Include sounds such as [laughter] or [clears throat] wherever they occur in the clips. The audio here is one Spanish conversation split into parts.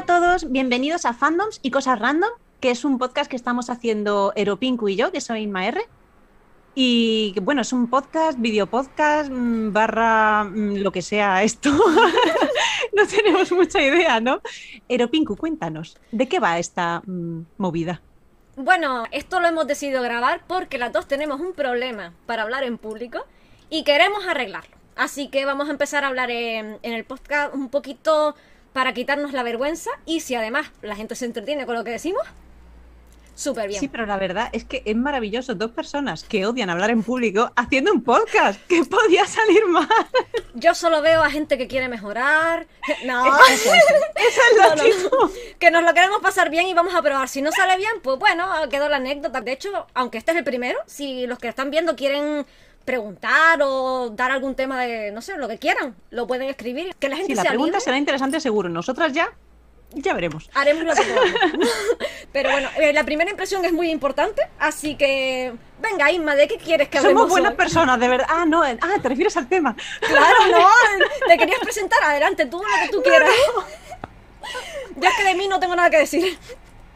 a todos, bienvenidos a Fandoms y Cosas Random, que es un podcast que estamos haciendo Eropinku y yo, que soy Inma R. Y bueno, es un podcast, videopodcast, mm, barra mm, lo que sea esto. [laughs] no tenemos mucha idea, ¿no? Eropinku, cuéntanos, ¿de qué va esta mm, movida? Bueno, esto lo hemos decidido grabar porque las dos tenemos un problema para hablar en público y queremos arreglarlo. Así que vamos a empezar a hablar en, en el podcast un poquito para quitarnos la vergüenza y si además la gente se entretiene con lo que decimos, súper bien. Sí, pero la verdad es que es maravilloso. Dos personas que odian hablar en público haciendo un podcast. ¿Qué podía salir mal? Yo solo veo a gente que quiere mejorar. [laughs] No, Eso es lo mismo. [laughs] que nos lo queremos pasar bien y vamos a probar. Si no sale bien, pues bueno, quedó la anécdota. De hecho, aunque este es el primero, si los que están viendo quieren preguntar o dar algún tema de, no sé, lo que quieran, lo pueden escribir. Que la gente Sí, la se pregunta anime. será interesante seguro. Nosotras ya, ya veremos. Haremos lo que [laughs] podamos. [laughs] Pero bueno, eh, la primera impresión es muy importante, así que venga, Inma, ¿de qué quieres que hablemos? Somos buenas hoy? personas, de verdad. Ah, no, eh, ah, te refieres al tema. [laughs] Claro, no, te querías presentar, adelante, tú lo que tú quieras. Yo es que de mí no tengo nada que decir.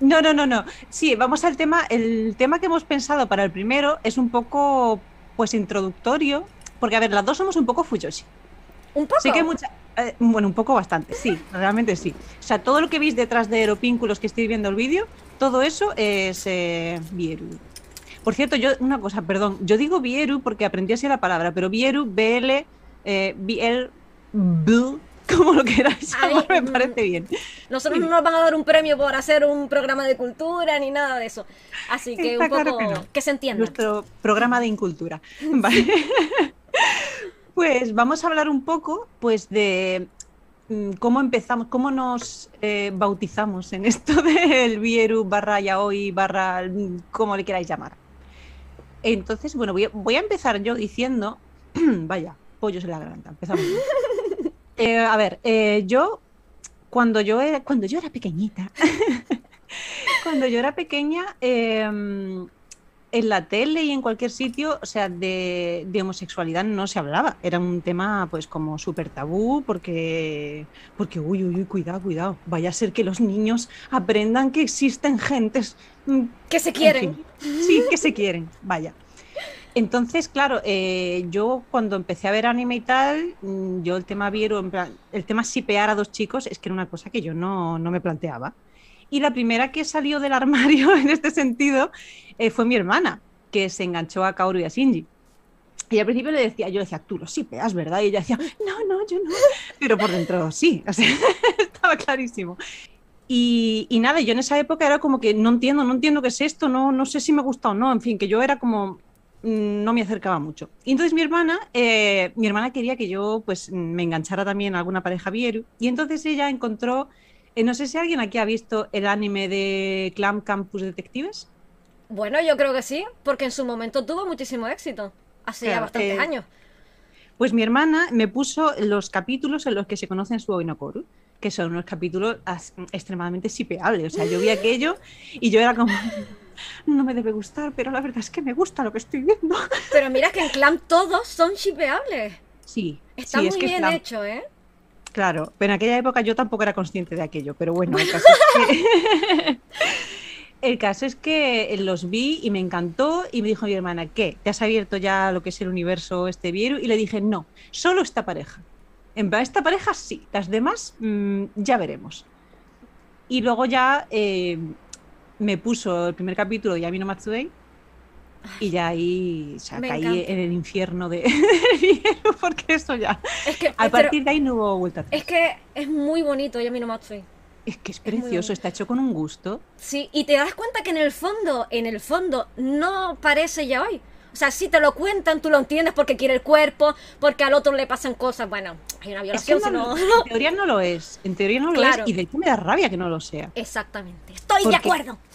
No, no, no, no. Sí, vamos al tema. El tema que hemos pensado para el primero es un poco, pues, introductorio. Porque, a ver, las dos somos un poco fuyoshi. Un poco. Sí que hay mucha... eh, bueno, un poco bastante, sí, realmente sí. O sea, todo lo que veis detrás de Aeropínculos que estoy viendo el vídeo, todo eso es eh, Vieru. Por cierto, yo, una cosa, perdón, yo digo Vieru porque aprendí así la palabra, pero Vieru, BL, eh, BL, BL, [laughs] como lo queráis Ay, llamar, me mm. parece bien. Nosotros no nos van a dar un premio por hacer un programa de cultura ni nada de eso. Así que Está un poco claro que se entienda. Nuestro programa de incultura. [laughs] Vale. Pues vamos a hablar un poco pues de mm, cómo empezamos, cómo nos eh, bautizamos en esto [laughs] del Vieru barra yaoi barra mm, como le queráis llamar. Entonces, bueno, voy a, voy a empezar yo diciendo, [clears throat] vaya, pollos en la garganta, empezamos. Eh, a ver, eh, yo cuando yo era, cuando yo era pequeñita, [laughs] cuando yo era pequeña, em, en la tele y en cualquier sitio, o sea, de, de homosexualidad no se hablaba. Era un tema, pues, como súper tabú, porque, porque, uy, uy, uy, cuidado, cuidado. Vaya a ser que los niños aprendan que existen gentes. mm, Que se en quieren. fin, sí, que se quieren, vaya. Entonces, claro, eh, yo cuando empecé a ver anime y tal, mm, yo el tema vieron, el tema sipear a dos chicos es que era una cosa que yo no, no me planteaba. Y la primera que salió del [laughs] armario en este sentido eh, fue mi hermana, que se enganchó a Kaoru y a Shinji. Y al principio le decía, yo decía, tú lo sipeas, ¿verdad? Y ella decía, no, no, yo no. Pero por dentro sí, [laughs] o sea, [laughs] estaba clarísimo. Y, y nada, yo en esa época era como que no entiendo, no entiendo qué es esto, no, no sé si me gusta o no, en fin, que yo era como, no me acercaba mucho. Y entonces mi hermana, eh, mi hermana quería que yo pues me enganchara también a alguna pareja vieru, y entonces ella encontró, eh, no sé si alguien aquí ha visto el anime de Clam Campus Detectives. Bueno, yo creo que sí, porque en su momento tuvo muchísimo éxito. Hace ya bastantes eh, años. Pues mi hermana me puso los capítulos en los que se conocen su Oinokoru, que son unos capítulos extremadamente sipeables. O sea, yo vi aquello y yo era como, no me debe gustar, pero la verdad es que me gusta lo que estoy viendo. [laughs] Pero mira que en Clan todos son shipeables. Sí, Está sí, muy es que bien hecho, ¿eh? Claro, pero en aquella época yo tampoco era consciente de aquello, pero bueno, el caso es que, [laughs] el caso es que los vi y me encantó y me dijo mi hermana, ¿qué? ¿Te has abierto ya lo que es el universo este Vieru? Y le dije, no, solo esta pareja. En esta pareja sí, las demás mm, ya veremos. Y luego ya eh, me puso el primer capítulo de Yamino Matsudei y ya ahí Me caí encanta. en el infierno de, [laughs] porque eso ya... Es que, A partir de ahí no hubo vuelta atrás. es que es muy bonito Yamino Matsui. Es que es precioso, está hecho con un gusto. Sí, y te das cuenta que en el fondo, en el fondo, no parece ya hoy. O sea, si te lo cuentan, tú lo entiendes porque quiere el cuerpo, porque al otro le pasan cosas. Bueno, hay una Es que violación, no- en teoría no lo es. En teoría no lo Claro. es. Y de hecho me da rabia que no lo sea. Exactamente. Estoy de acuerdo. [laughs]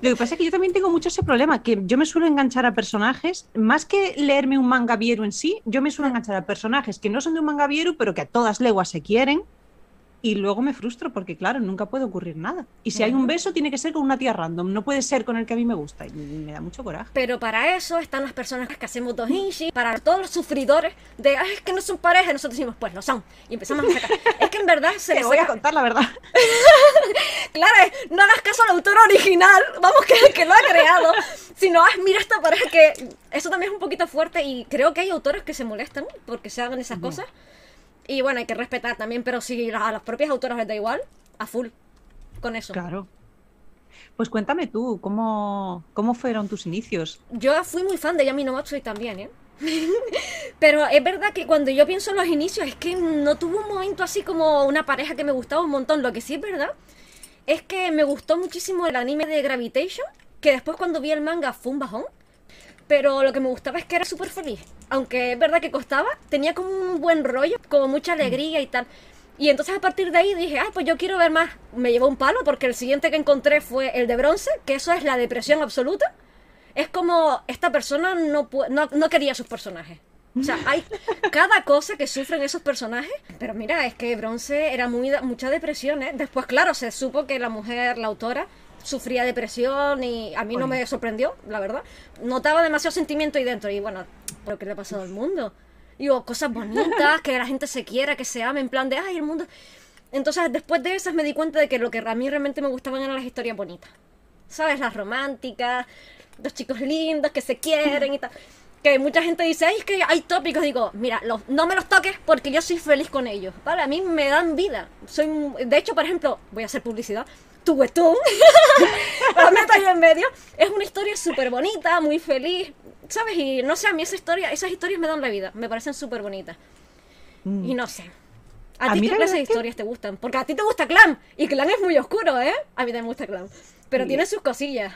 Lo que pasa es que yo también tengo mucho ese problema, que yo me suelo enganchar a personajes, más que leerme un manga vieru en sí, yo me suelo enganchar a personajes que no son de un manga vieru, pero que a todas leguas se quieren. Y luego me frustro porque, claro, nunca puede ocurrir nada. Y si hay un beso, tiene que ser con una tía random, no puede ser con el que a mí me gusta. Y me da mucho coraje. Pero para eso están las personas que hacemos dohinshi, para todos los sufridores de, Ay, es que no son pareja, nosotros decimos, pues lo son. Y empezamos a sacar. [laughs] es que en verdad se Te les voy a contar la verdad. [laughs] Claro, es, no hagas caso al autor original, vamos, que el que lo ha creado, sino, ah, mira esta pareja que eso también es un poquito fuerte y creo que hay autores que se molestan porque se hagan esas cosas. Y bueno, hay que respetar también, pero si a las propias autoras les da igual, a full con eso. Claro. Pues cuéntame tú, ¿cómo, cómo fueron tus inicios? Yo fui muy fan de Yami no Matsui también, ¿eh? [laughs] Pero es verdad que cuando yo pienso en los inicios es que no tuve un momento así como una pareja que me gustaba un montón. Lo que sí es verdad es que me gustó muchísimo el anime de Gravitation, que después cuando vi el manga fue un bajón. Pero lo que me gustaba es que era súper feliz. Aunque es verdad que costaba, tenía como un buen rollo, como mucha alegría y tal. Y entonces a partir de ahí dije, ah, pues yo quiero ver más. Me llevó un palo porque el siguiente que encontré fue el de bronce, que eso es la depresión absoluta. Es como esta persona no, no, no quería sus personajes. O sea, hay [laughs] cada cosa que sufren esos personajes. Pero mira, es que Bronce era muy, mucha depresión, ¿eh? Después, claro, se supo que la mujer, la autora, sufría depresión y a mí no me sorprendió, la verdad. Notaba demasiado sentimiento ahí dentro y bueno, ¿pero qué le ha pasado al mundo? Digo, cosas bonitas, que la gente se quiera, que se ame, en plan de, ay, el mundo... Entonces, después de esas me di cuenta de que lo que a mí realmente me gustaban eran las historias bonitas. ¿Sabes? Las románticas, los chicos lindos que se quieren y tal. Que mucha gente dice, ay, es que hay tópicos. Digo, mira, los- no me los toques porque yo soy feliz con ellos. Vale, a mí me dan vida. Soy, de hecho, por ejemplo, voy a hacer publicidad. Tu Webtoon, la meto ahí en medio. Es una historia súper bonita, muy feliz. ¿Sabes? Y no sé, a mí esa historia, esas historias me dan la vida. Me parecen súper bonitas. Y no sé. ¿A, A ti qué la clase de que- historias te gustan? Porque a ti te gusta Clan. Y Clan es muy oscuro, ¿eh? A mí también me gusta Clan. Pero Sí. tiene sus cosillas.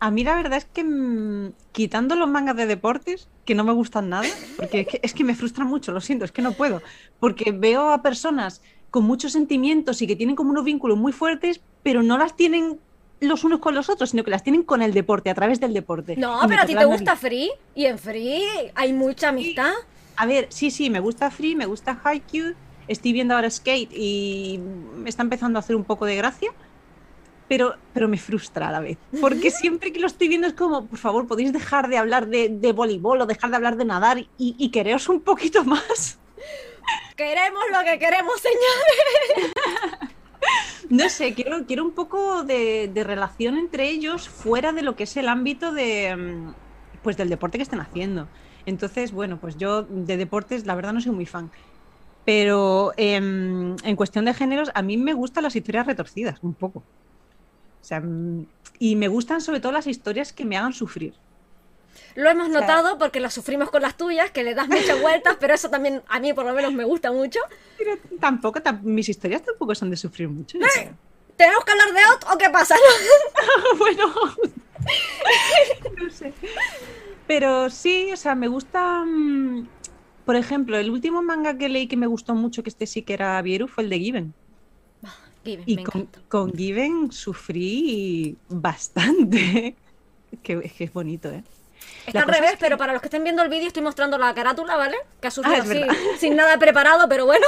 A mí la verdad es que mm, quitando los mangas de deportes, que no me gustan nada, porque es que, es que me frustra mucho, lo siento, es que no puedo, porque veo a personas con muchos sentimientos y que tienen como unos vínculos muy fuertes, pero no las tienen los unos con los otros, sino que las tienen con el deporte, a través del deporte. No, pero a ti te gusta nariz. Free. Y en Free hay mucha amistad. A ver, sí, sí, me gusta Free, me gusta Haikyuu, estoy viendo ahora Skate y me está empezando a hacer un poco de gracia, pero, pero me frustra a la vez, porque [laughs] siempre que lo estoy viendo es como, por favor, podéis dejar de hablar de, de voleibol o dejar de hablar de nadar y, y quereros un poquito más. [laughs] Queremos lo que queremos, señor. No sé, quiero, quiero un poco de, relación entre ellos fuera de lo que es el ámbito de, mm, pues del deporte que estén haciendo. Entonces, bueno, pues yo de deportes la verdad no soy muy fan. Pero em, en cuestión de géneros, a mí me gustan las historias retorcidas, un poco. O sea, mm, y me gustan sobre todo las historias que me hagan sufrir. Lo hemos notado porque lo sufrimos con las tuyas, que le das muchas vueltas, pero eso también a mí por lo menos me gusta mucho. Pero tampoco, tam- mis historias tampoco son de sufrir mucho. ¿Tenemos que hablar de Out o qué pasa? [laughs] bueno, no sé. Pero sí, o sea, me gusta. mm, Por ejemplo, el último manga que leí que me gustó mucho, que este sí que era Vieru, fue el de Given. Given, Y con, Given sufrí bastante. [laughs] que, es que es bonito, ¿eh? Está al revés, es que- pero para los que estén viendo el vídeo estoy mostrando la carátula, ¿vale? Que ha surgido Ah, así, [laughs] sin nada preparado, pero bueno.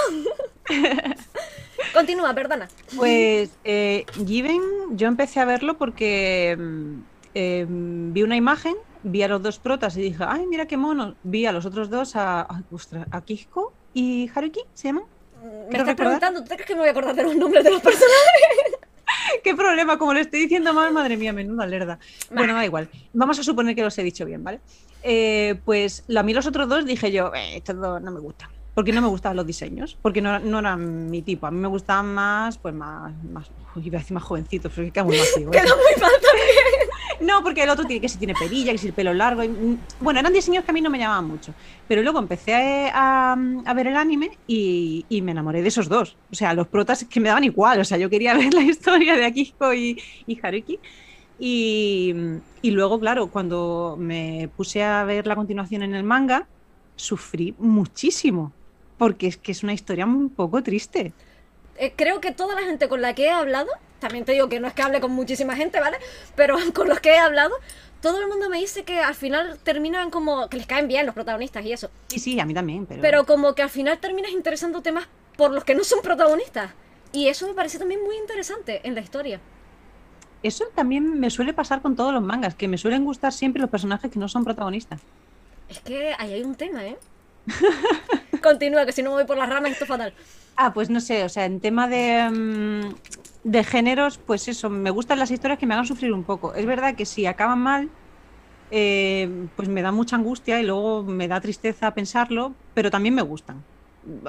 [laughs] Continúa, perdona. Pues eh, Given, yo empecé a verlo porque mm, eh, vi una imagen, vi a los dos protas y dije, ay, mira qué mono. Vi a los otros dos, a, ostras, a Kihiko y Haruki, ¿se llaman? Me ¿Quiero estás recordar? preguntando, ¿tú te crees que me voy a acordar de los nombres de los personajes? [laughs] ¿Qué problema? Como le estoy diciendo mal, madre mía, menuda lerda. Bueno, da igual. Vamos a suponer que los he dicho bien, ¿vale? Eh, pues a mí los otros dos dije yo, eh, estos dos no me gustan. Porque no me gustaban los diseños, porque no, no eran mi tipo. A mí me gustaban más, pues más, más uy, iba a decir más jovencitos, pero que queda muy vacío. [laughs] Queda muy mal también. No, porque el otro tiene que si tiene perilla, que si el pelo largo. y, mm, bueno, eran diseños que a mí no me llamaban mucho. Pero luego empecé a, ver el anime y, me enamoré de esos dos. O sea, los protas que me daban igual. O sea, yo quería [laughs] ver la historia de Akiko y, Haruki. Y, y luego, claro, cuando me puse a ver la continuación en el manga, sufrí muchísimo. Porque es que es una historia un poco triste. Eh, creo que toda la gente con la que he hablado, también te digo que no es que hable con muchísima gente, ¿vale? Pero [laughs] con los que he hablado, todo el mundo me dice que al final terminan como que les caen bien los protagonistas y eso. Sí, sí, a mí también, pero... Pero como que al final terminas interesándote más por los que no son protagonistas. Y eso me parece también muy interesante en la historia. Eso también me suele pasar con todos los mangas, que me suelen gustar siempre los personajes que no son protagonistas. Es que ahí hay un tema, ¿eh? [laughs] Continúa, que si no me voy por las ramas esto es fatal. Ah, pues no sé, o sea, en tema de, mm, de géneros, pues eso, me gustan las historias que me hagan sufrir un poco. Es verdad que si acaban mal, eh, pues me da mucha angustia y luego me da tristeza pensarlo, pero también me gustan.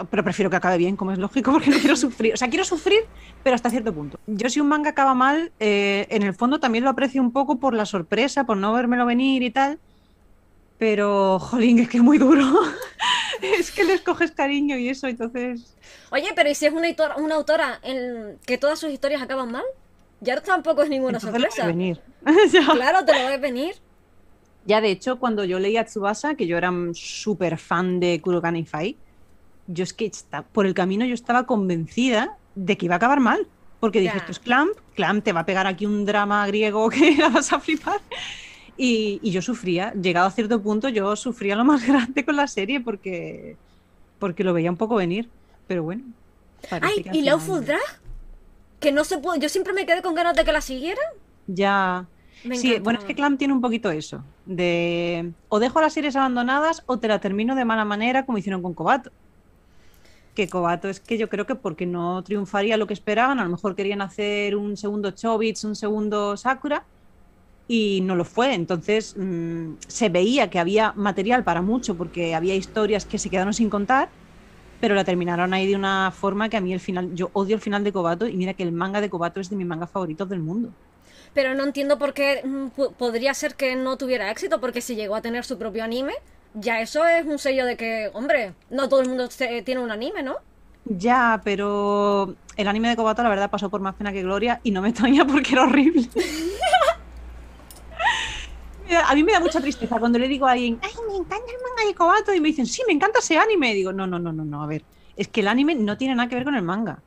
Pero prefiero que acabe bien, como es lógico, [laughs] porque no quiero sufrir. O sea, quiero sufrir, pero hasta cierto punto. Yo si un manga acaba mal, eh, en el fondo también lo aprecio un poco por la sorpresa, por no vérmelo venir y tal. Pero, jolín, es que es muy duro. [laughs] es que les coges cariño y eso, entonces... Oye, pero ¿y si es una, autora, una autora en que todas sus historias acaban mal? Ya tampoco es ninguna entonces lo sorpresa. ves venir. [laughs] Claro, te lo ves venir. Ya, de hecho, cuando yo leía Tsubasa, que yo era súper fan de Kurokan Fai, yo es que está- por el camino yo estaba convencida de que iba a acabar mal. Porque dije, esto es Clamp, Clamp te va a pegar aquí un drama griego [laughs] que la vas a flipar. Y, y yo sufría, llegado a cierto punto, yo sufría lo más [laughs] grande con la serie porque, porque lo veía un poco venir. Pero bueno. Ay, ¿y Lawful Drag? Que no se pudo. Yo siempre me quedé con ganas de que la siguieran. Ya. Me sí, bueno, es que Clamp tiene un poquito eso. De o dejo las series abandonadas o te la termino de mala manera como hicieron con Kobato. Que Kobato es que yo creo que porque no triunfaría lo que esperaban, a lo mejor querían hacer un segundo Chobits, un segundo Sakura y no lo fue. Entonces mm, se veía que había material para mucho porque había historias que se quedaron sin contar, pero la terminaron ahí de una forma que a mí el final, yo odio el final de Kobato y mira que el manga de Kobato es de mis mangas favoritos del mundo. Pero no entiendo por qué mm, podría ser que no tuviera éxito, porque si llegó a tener su propio anime, ya eso es un sello de que, hombre, no todo el mundo se- tiene un anime, ¿no? Ya, pero el anime de Kobato la verdad pasó por más pena que gloria y no me extraña porque era horrible. [laughs] A mí me da mucha tristeza cuando le digo a alguien, ay, me encanta el manga de Kobato y me dicen, sí, me encanta ese anime. Y digo, no, no, no, no, no, a ver, es que el anime no tiene nada que ver con el manga.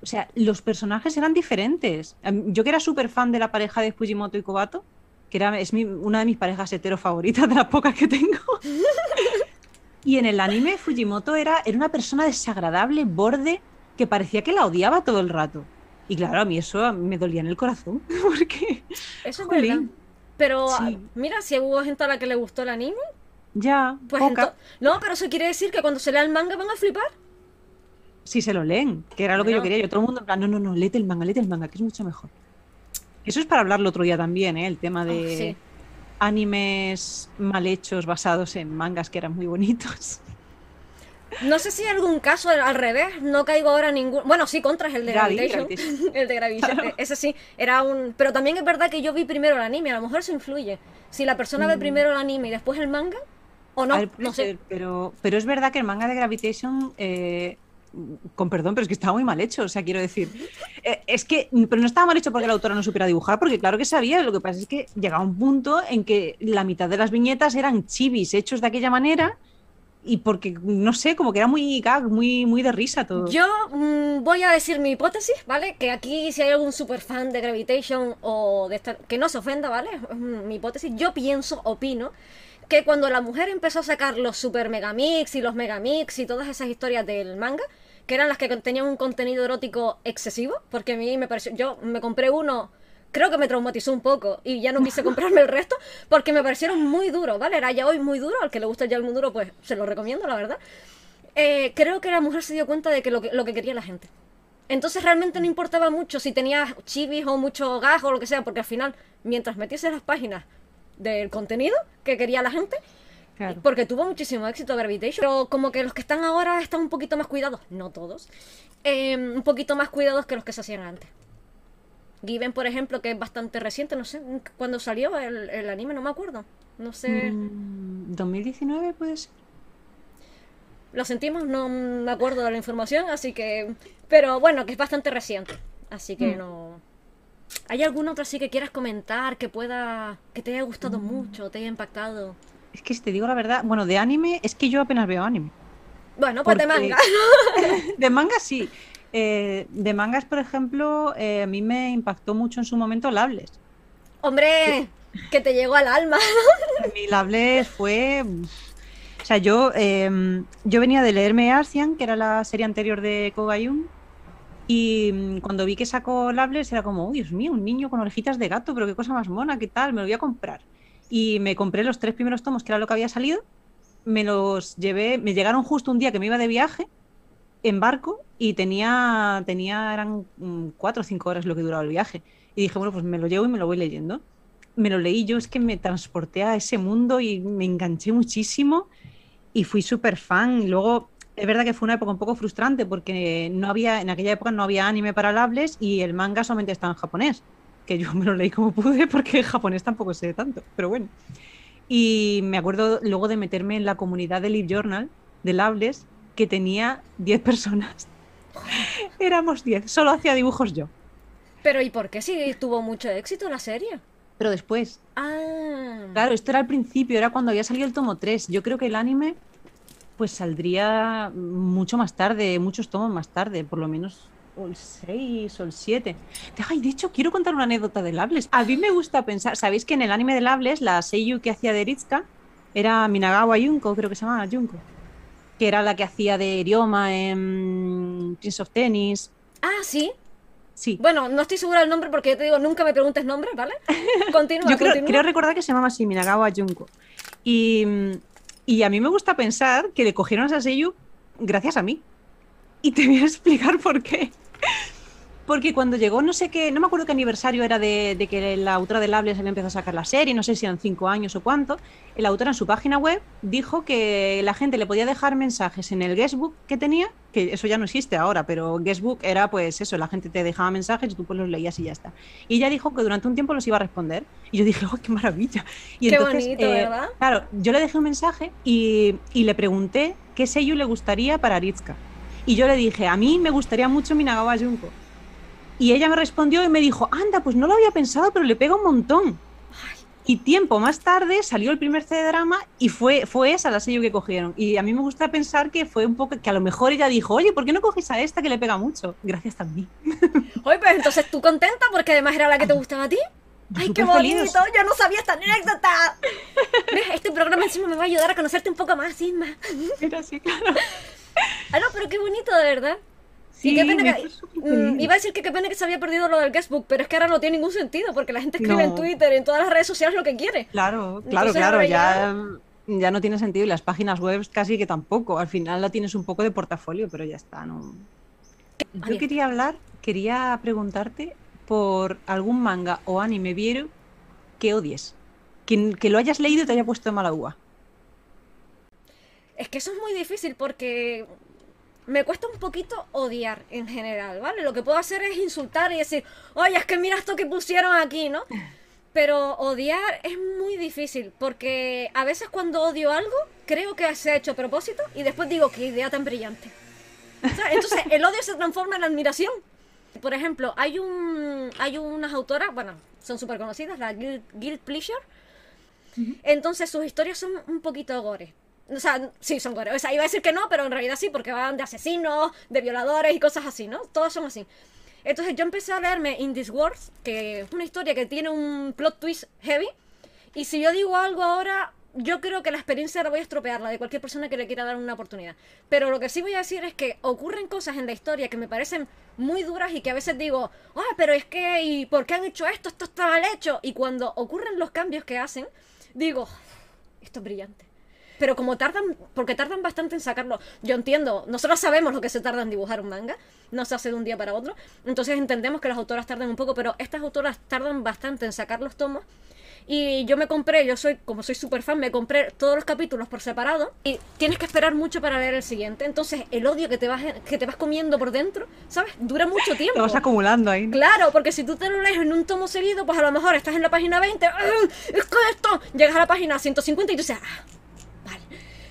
O sea, los personajes eran diferentes. Yo que era súper fan de la pareja de Fujimoto y Kobato, que era, es mi- una de mis parejas hetero favoritas, de las pocas que tengo. [laughs] Y en el anime Fujimoto era, era una persona desagradable, borde, que parecía que la odiaba todo el rato. Y claro, a mí eso me dolía en el corazón, [laughs] porque Eso es. Pero Sí. ah, mira, si hubo gente a la que le gustó el anime, ya, pues poca, No, pero eso quiere decir que cuando se lea el manga van a flipar. si se lo leen, que era lo que yo quería. Yo todo el mundo en plan, no, no, no, léete el manga, léete el manga, que es mucho mejor. Eso es para hablarlo otro día también, ¿eh? El tema de Oh, sí. animes mal hechos basados en mangas que eran muy bonitos. No sé si hay algún caso al, revés, no caigo ahora en ningún... Bueno, sí, contra es el de Gravitation. [laughs] El de Gravitation, Claro. ese sí, era un... Pero también es verdad que yo vi primero el anime, a lo mejor eso influye. Si la persona ve primero el anime y después el manga, o no, Mm. Ver, no sé. ser, pero, pero es verdad que el manga de Gravitation, eh, con perdón, pero es que estaba muy mal hecho. O sea, quiero decir, [laughs] eh, es que, pero no estaba mal hecho porque la autora no supiera dibujar, porque claro que sabía. Lo que pasa es que llegaba un punto en que la mitad de las viñetas eran chivis hechos de aquella manera y porque, no sé, como que era muy gag, muy, muy de risa todo. Yo mm, voy a decir mi hipótesis, ¿vale? Que aquí si hay algún super fan de Gravitation o de esta... Que no se ofenda, ¿vale? Mi hipótesis. Yo pienso, opino, que cuando la mujer empezó a sacar los super megamix y los megamix y todas esas historias del manga, que eran las que tenían un contenido erótico excesivo, porque a mí me pareció... Yo me compré uno... Creo que me traumatizó un poco y ya no quise comprarme el resto porque me parecieron muy duros, ¿vale? Era ya hoy muy duro, al que le gusta ya el muy duro, pues se lo recomiendo, la verdad eh, creo que la mujer se dio cuenta de que lo, que lo que quería la gente. Entonces realmente no importaba mucho si tenías chivis o mucho gas o lo que sea, porque al final, mientras metiese las páginas del contenido que quería la gente, Claro. porque tuvo muchísimo éxito Gravitation, pero como que los que están ahora están un poquito más cuidados, no todos, eh, un poquito más cuidados que los que se hacían antes. Given, por ejemplo, que es bastante reciente, no sé cuándo salió el, el anime, no me acuerdo. No sé. Mm, 2019 puede ser. Lo sentimos, no me acuerdo de la información, así que... Pero bueno, que es bastante reciente, así que Mm. no... ¿Hay algún otro así que quieras comentar que pueda... que te haya gustado Mm. mucho, te haya impactado? Es que si te digo la verdad, bueno, de anime, es que yo apenas veo anime. Bueno, pues de manga. [laughs] [laughs] De manga sí. Eh, de mangas, por ejemplo, eh, a mí me impactó mucho en su momento Lables. Hombre, que te llegó al alma. [laughs] Mi Lables fue. O sea, yo, eh, yo venía de leerme Arcian, que era la serie anterior de Kobayun, Y mm, cuando vi que sacó Lables era como, uy, Dios mío, un niño con orejitas de gato, pero qué cosa más mona, qué tal, me lo voy a comprar. Y me compré los tres primeros tomos, que era lo que había salido, me los llevé, me llegaron justo un día que me iba de viaje en barco y tenía, tenía eran mm, cuatro o cinco horas lo que duraba el viaje. Y dije, bueno, pues me lo llevo y me lo voy leyendo. Me lo leí yo, es que me transporté a ese mundo y me enganché muchísimo y fui súper fan. Y luego, es verdad que fue una época un poco frustrante porque no había, en aquella época no había anime para hables y el manga solamente estaba en japonés, que yo [laughs] me lo leí como pude porque en japonés tampoco sé tanto, pero bueno. Y me acuerdo luego de meterme en la comunidad de Live Journal de Hables que tenía 10 personas. [laughs] Éramos 10, solo hacía dibujos yo. Pero ¿y por qué sí tuvo mucho éxito la serie? Pero después. Ah. Claro, esto era al principio, era cuando había salido el tomo 3. Yo creo que el anime pues saldría mucho más tarde, muchos tomos más tarde, por lo menos o el 6 o el 7. Ay, de hecho, quiero contar una anécdota de Lables. A mí me gusta pensar, ¿sabéis que en el anime de Lables la seiyuu que hacía de Ritsuka era Minagawa Junko, creo que se llamaba Junko? Que era la que hacía de Ryoma en Prince of Tennis. Ah, sí. Sí. Bueno, no estoy segura del nombre porque yo te digo, nunca me preguntes nombres, ¿vale? [laughs] Continúa, Yo creo, continúa. creo recordar que se llamaba así, Minagawa Junko. Y, y a mí me gusta pensar que le cogieron a esa seiyuu gracias a mí. Y te voy a explicar por qué. Porque cuando llegó, no sé qué, no me acuerdo qué aniversario era de, de que la autora de Lables había empezado a sacar la serie, no sé si eran cinco años o cuánto. El autor en su página web dijo que la gente le podía dejar mensajes en el guestbook que tenía, que eso ya no existe ahora, pero guestbook era pues eso, la gente te dejaba mensajes y tú pues los leías y ya está. Y ella dijo que durante un tiempo los iba a responder. Y yo dije, ¡oh, qué maravilla! Y Qué entonces, bonito, eh, ¿verdad? Claro, yo le dejé un mensaje y, y le pregunté qué sello le gustaría para Aritska. Y yo le dije, a mí me gustaría mucho Minagawa Junko. Y ella me respondió y me dijo, anda, pues no lo había pensado, pero le pega un montón. Y tiempo más tarde salió el primer CD drama y fue, fue esa la sello que cogieron. Y a mí me gusta pensar que fue un poco, que a lo mejor ella dijo, oye, ¿por qué no coges a esta que le pega mucho? Gracias también. [laughs] Oye, pues entonces tú contenta porque además era la que te gustaba a ti. ¡Ay, qué bonito! Yo no sabía esta anécdota. Este programa encima me va a ayudar a conocerte un poco más, Isma. Era así, claro. Ah, no, pero qué bonito, de verdad. Sí, y qué pena que. mm, iba a decir que qué pena que se había perdido lo del guestbook, pero es que ahora no tiene ningún sentido porque la gente escribe en. Twitter y en todas las redes sociales lo que quiere. Claro, claro, Entonces claro, ya, ya no tiene sentido y las páginas web casi que tampoco. Al final la tienes un poco de portafolio, pero ya está, ¿no? Yo Adiós. quería hablar, quería preguntarte por algún manga o anime vieru que odies. Que, que lo hayas leído y te haya puesto de mala uva. Es que eso es muy difícil porque me cuesta un poquito odiar en general, ¿vale? Lo que puedo hacer es insultar y decir, oye, es que mira esto que pusieron aquí, ¿no? [laughs] Pero odiar es muy difícil porque a veces cuando odio algo, creo que se ha hecho a propósito y después digo, qué idea tan brillante. ¿Sabes? Entonces el odio se transforma en admiración. Por ejemplo, hay un hay unas autoras, bueno, son súper conocidas, la Guild, Guild Pleasure. Entonces sus historias son un poquito gore. O sea, sí, son gore. O sea, iba a decir que no, pero en realidad sí, porque van de asesinos, de violadores y cosas así, ¿no? Todas son así. Entonces yo empecé a leerme In This World, que es una historia que tiene un plot twist heavy. Y si yo digo algo ahora, yo creo que la experiencia la voy a estropear, la de cualquier persona que le quiera dar una oportunidad. Pero lo que sí voy a decir es que ocurren cosas en la historia que me parecen muy duras y que a veces digo, ah, pero es que, ¿y por qué han hecho esto? Esto está mal hecho. Y cuando ocurren los cambios que hacen, digo, esto es brillante. Pero como tardan, porque tardan bastante en sacarlo, yo entiendo, nosotros sabemos lo que se tarda en dibujar un manga, no se hace de un día para otro, entonces entendemos que las autoras tardan un poco, pero estas autoras tardan bastante en sacar los tomos. Y yo me compré, yo soy, como soy súper fan, me compré todos los capítulos por separado y tienes que esperar mucho para leer el siguiente. Entonces el odio que te vas, que te vas comiendo por dentro, ¿sabes? Dura mucho tiempo. Te vas acumulando ahí. ¿no? Claro, porque si tú te lo lees en un tomo seguido, pues a lo mejor estás en la página 20, ¡ah! es que esto, llegas a la página 150 y tú dices, ah, vale.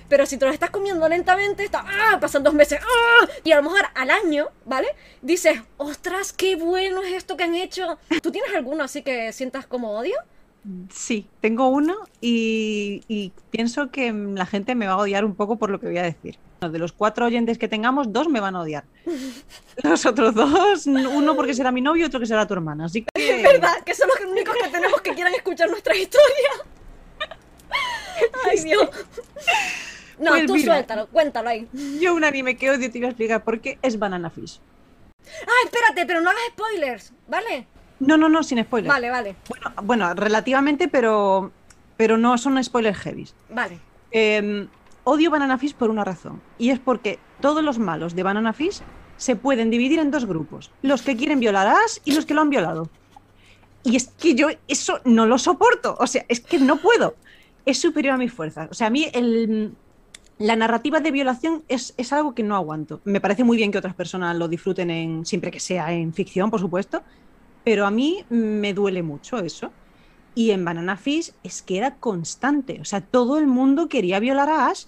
Pero si te lo estás comiendo lentamente, está, ah, pasan dos meses, ah, y a lo mejor al año, ¿vale? Dices, ostras, qué bueno es esto que han hecho. ¿Tú tienes alguno así que sientas como odio? Sí, tengo uno y, y pienso que la gente me va a odiar un poco por lo que voy a decir. De los cuatro oyentes que tengamos, dos me van a odiar. [laughs] Los otros dos, uno porque será mi novio y otro que será tu hermana. Así que... Es verdad, que son los únicos que tenemos que quieran escuchar nuestras historias. Ay, [laughs] Dios. No, Pues tú mira. suéltalo, cuéntalo ahí. Yo un anime que odio te voy a explicar por qué es Banana Fish. Ah, espérate, pero no hagas spoilers, ¿vale? No, no, no, sin spoilers. Vale, vale. Bueno, bueno, relativamente, pero, pero no son spoilers heavy. Vale. Eh, odio Banana Fish por una razón, y es porque todos los malos de Banana Fish se pueden dividir en dos grupos, los que quieren violar a Ash y los que lo han violado. Y es que yo eso no lo soporto, o sea, es que no puedo. Es superior a mis fuerzas. O sea, a mí el, la narrativa de violación es, es, algo que no aguanto. Me parece muy bien que otras personas lo disfruten en, siempre que sea en ficción, por supuesto, pero a mí me duele mucho eso. Y en Banana Fish es que era constante. O sea, todo el mundo quería violar a Ash.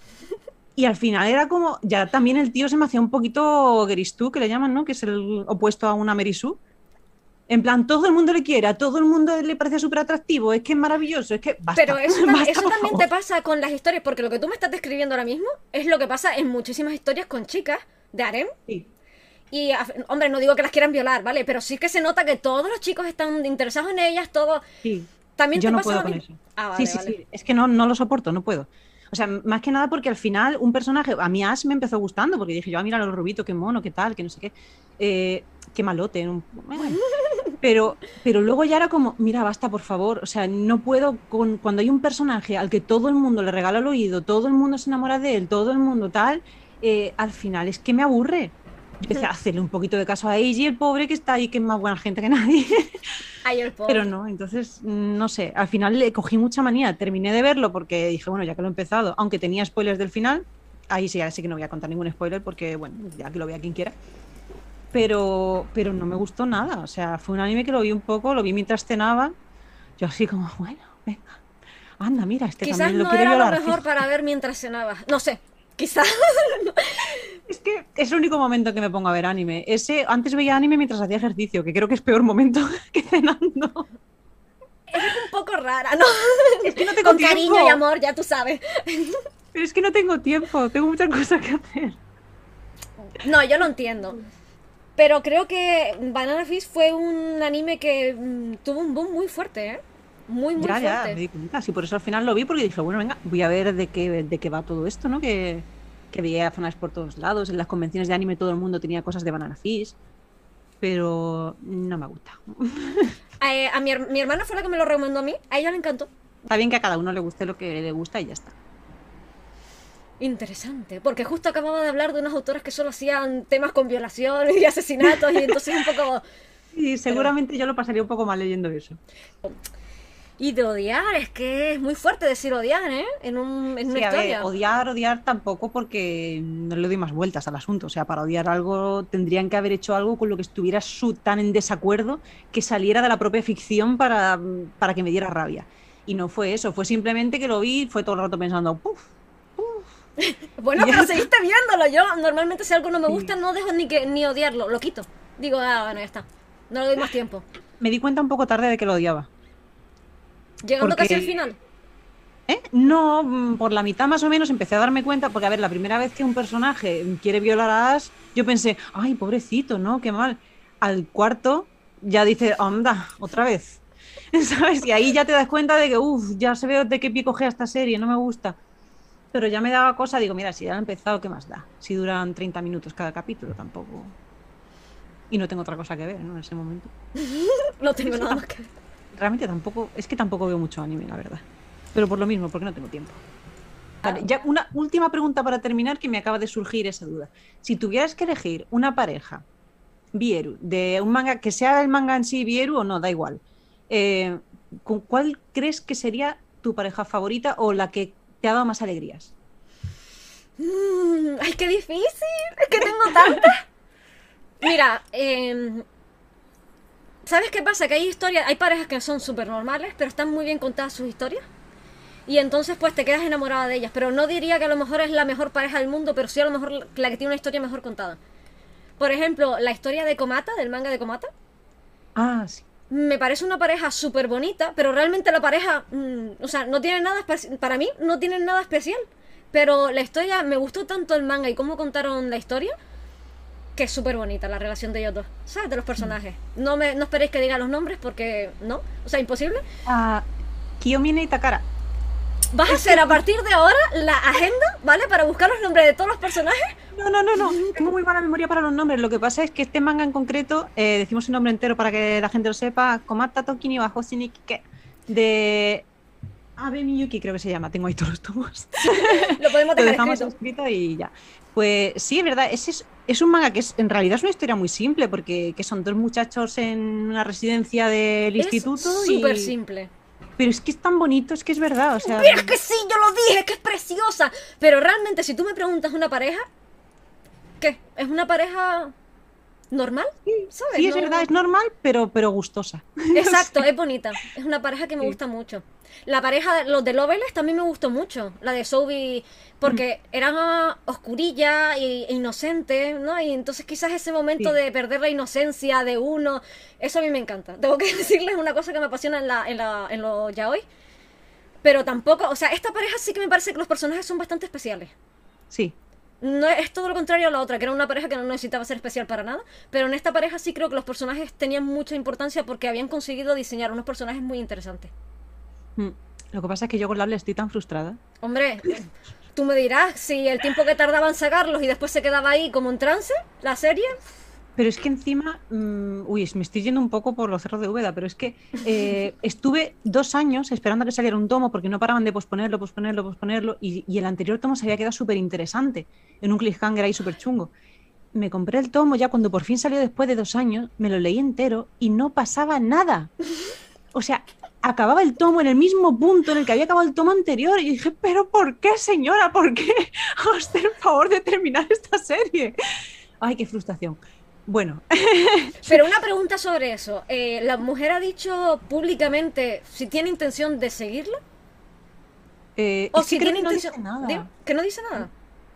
Y al final era como, ya también el tío se me hacía un poquito Geristú, que le llaman, ¿no? Que es el opuesto a una Merisú. En plan, todo el mundo le quiere, a todo el mundo le parece súper atractivo, es que es maravilloso, es que basta, Pero eso, [laughs] basta, eso por también favor. te pasa con las historias, porque lo que tú me estás describiendo ahora mismo es lo que pasa en muchísimas historias con chicas de harem. Sí. Y, hombre, no digo que las quieran violar, ¿vale? Pero sí que se nota que todos los chicos están interesados en ellas, todo... Sí. También Yo te no pasa puedo con eso. Ah, vale, sí, sí, vale. sí. Es que no, no lo soporto, no puedo. O sea, más que nada porque al final un personaje, a mí Ash me empezó gustando, porque dije yo, ah, mira los rubitos, qué mono, qué tal, que no sé qué. Eh, qué malote. un-. [laughs] Pero, pero luego ya era como, mira, basta, por favor. O sea, no puedo con cuando hay un personaje al que todo el mundo le regala el oído, todo el mundo se enamora de él, todo el mundo tal, eh, al final es que me aburre. Yo empecé a hacerle un poquito de caso a Eiji, el pobre que está ahí, que es más buena gente que nadie. [laughs] Ay, el pobre. Pero no, entonces, mm, no sé, al final le cogí mucha manía, terminé de verlo porque dije, bueno, ya que lo he empezado, aunque tenía spoilers del final, ahí sí, ahora sí que no voy a contar ningún spoiler porque, bueno, ya que lo vea quien quiera. Pero, pero no me gustó nada, o sea, fue un anime que lo vi un poco, lo vi mientras cenaba, yo así como, bueno, venga, anda, mira, este Quizás también lo no quiere era lo violar. mejor para ver mientras cenabas. No sé, quizás. [laughs] Es que es el único momento que me pongo a ver anime. Ese, antes veía anime mientras hacía ejercicio, que creo que es peor momento [laughs] que cenando. Eres un poco rara, ¿no? Es que no tengo Con tiempo. cariño y amor, ya tú sabes. Pero es que no tengo tiempo, tengo muchas cosas que hacer. No, yo lo entiendo. Pero creo que Banana Fish fue un anime que mm, tuvo un boom muy fuerte, ¿eh? Muy, muy ya, ya, fuerte. me di cuenta. Sí, por eso al final lo vi, porque dije, bueno, venga, voy a ver de qué, de qué va todo esto, ¿no? Que, que veía zonas por todos lados. En las convenciones de anime todo el mundo tenía cosas de Banana Fish. Pero no me gusta. [laughs] Eh, a mi, mi hermana fue la que me lo recomendó a mí. A ella le encantó. Está bien que a cada uno le guste lo que le gusta y ya está. Interesante, porque justo acababa de hablar de unas autoras que solo hacían temas con violación y asesinatos y entonces un poco... [laughs] Y seguramente yo lo pasaría un poco mal leyendo eso. Y de odiar, es que es muy fuerte decir odiar, ¿eh? En, un, en una Sí, a ver, historia. odiar, odiar tampoco porque no le doy más vueltas al asunto. O sea, para odiar algo tendrían que haber hecho algo con lo que estuviera su, tan en desacuerdo que saliera de la propia ficción para, para que me diera rabia. Y no fue eso, fue simplemente que lo vi y fue todo el rato pensando, puf, [laughs] Bueno, pero seguiste viéndolo. Yo normalmente si algo no me gusta no dejo ni que ni odiarlo, lo quito. Digo, ah, bueno, ya está. No le doy más tiempo. me di cuenta un poco tarde de que lo odiaba. Llegando Porque- casi al final. ¿Eh? No, mm, por la mitad más o menos empecé a darme cuenta, porque a ver, la primera vez que un personaje quiere violar a Ash, yo pensé, ay, pobrecito, ¿no? Qué mal. Al cuarto ya dice, anda, otra vez. [laughs] ¿Sabes? Y ahí ya te das cuenta de que, uff, ya se ve de qué pie cogea esta serie, no me gusta. Pero ya me daba cosa, digo, mira, si ya han empezado, ¿qué más da? Si duran 30 minutos cada capítulo, tampoco. Y no tengo otra cosa que ver, ¿no? En ese momento. [laughs] No tengo nada más que ver. Realmente tampoco, es que tampoco veo mucho anime, la verdad. Pero por lo mismo, porque no tengo tiempo. Vale, ya una última pregunta para terminar que me acaba de surgir esa duda. Si tuvieras que elegir una pareja, Vieru, de un manga, que sea el manga en sí Vieru o no, da igual. eh, ¿Con cuál crees que sería tu pareja favorita o la que te ha dado más alegrías? Mm, ay, qué difícil. Es que tengo tantas. Mira, em, ¿sabes qué pasa? Que hay historias, hay parejas que son súper normales, pero están muy bien contadas sus historias. Y entonces pues te quedas enamorada de ellas. Pero no diría que a lo mejor es la mejor pareja del mundo, pero sí a lo mejor la que tiene una historia mejor contada. Por ejemplo, la historia de Komata, del manga de Komata. Ah, sí. Me parece una pareja súper bonita, pero realmente la pareja, mm, o sea, no tiene nada especial. Para mí, no tienen nada especial. Pero la historia, me gustó tanto el manga y cómo contaron la historia, que es súper bonita la relación de ellos dos. ¿Sabes? De los personajes. No, me, no esperéis que diga los nombres porque no. O sea, imposible. Ah, Kiyomine y Takara. ¿Vas a hacer a partir de ahora la agenda, ¿vale? Para buscar los nombres de todos los personajes. No, no, no, no. Tengo muy mala memoria para los nombres. Lo que pasa es que este manga en concreto, eh, decimos el nombre entero para que la gente lo sepa, Komata Tokini Bajo Shiniki de Abe Miyuki creo que se llama, tengo ahí todos los tomos. [laughs] Lo podemos Lo dejar dejamos escrito. escrito y ya. Pues sí, es verdad, es, es un manga que es, en realidad es una historia muy simple, porque que son dos muchachos en una residencia del instituto. Es y- súper simple. Pero es que es tan bonito, es que es verdad. O sea, Mira, es que sí, yo lo dije, que es preciosa. Pero realmente, si tú me preguntas una pareja, ¿qué? ¿Es una pareja normal? ¿Sabes? sí, es No- verdad, es normal, pero, pero gustosa. [laughs] Exacto, es bonita. Es una pareja que me gusta mucho. La pareja, los de Loveless también me gustó mucho. La de Sobi, porque Mm. era oscurilla y- e inocente, ¿no? Y entonces quizás ese momento Sí. de perder la inocencia de uno, eso a mí me encanta. Tengo que [laughs] decirles una cosa que me apasiona en, la, en, la, en lo yaoi. Pero tampoco, o sea, esta pareja sí que me parece que los personajes son bastante especiales. Sí, No es todo lo contrario a la otra, que era una pareja que no necesitaba ser especial para nada. Pero en esta pareja sí creo que los personajes tenían mucha importancia porque habían conseguido diseñar unos personajes muy interesantes. Mm. Lo que pasa es que yo con Lable estoy tan frustrada. Hombre, tú me dirás si el tiempo que tardaba en sacarlos y después se quedaba ahí como en trance, la serie. Pero es que encima, mm, uy, me estoy yendo un poco por los cerros de Úbeda, pero es que eh, [laughs] estuve dos años esperando a que saliera un tomo porque no paraban de posponerlo, posponerlo, posponerlo, y, y el anterior tomo se había quedado súper interesante, en un cliffhanger ahí súper chungo. Me compré el tomo ya cuando por fin salió después de dos años, me lo leí entero y no pasaba nada. [laughs] O sea, acababa el tomo en el mismo punto en el que había acabado el tomo anterior y dije, pero ¿por qué, señora? ¿Por qué? [laughs] Hazte el favor de terminar esta serie. Ay, qué frustración. Bueno, [laughs] Pero una pregunta sobre eso. eh, ¿La mujer ha dicho públicamente si tiene intención de seguirlo? eh, ¿O si tiene que no intención... dice nada. Que no dice nada.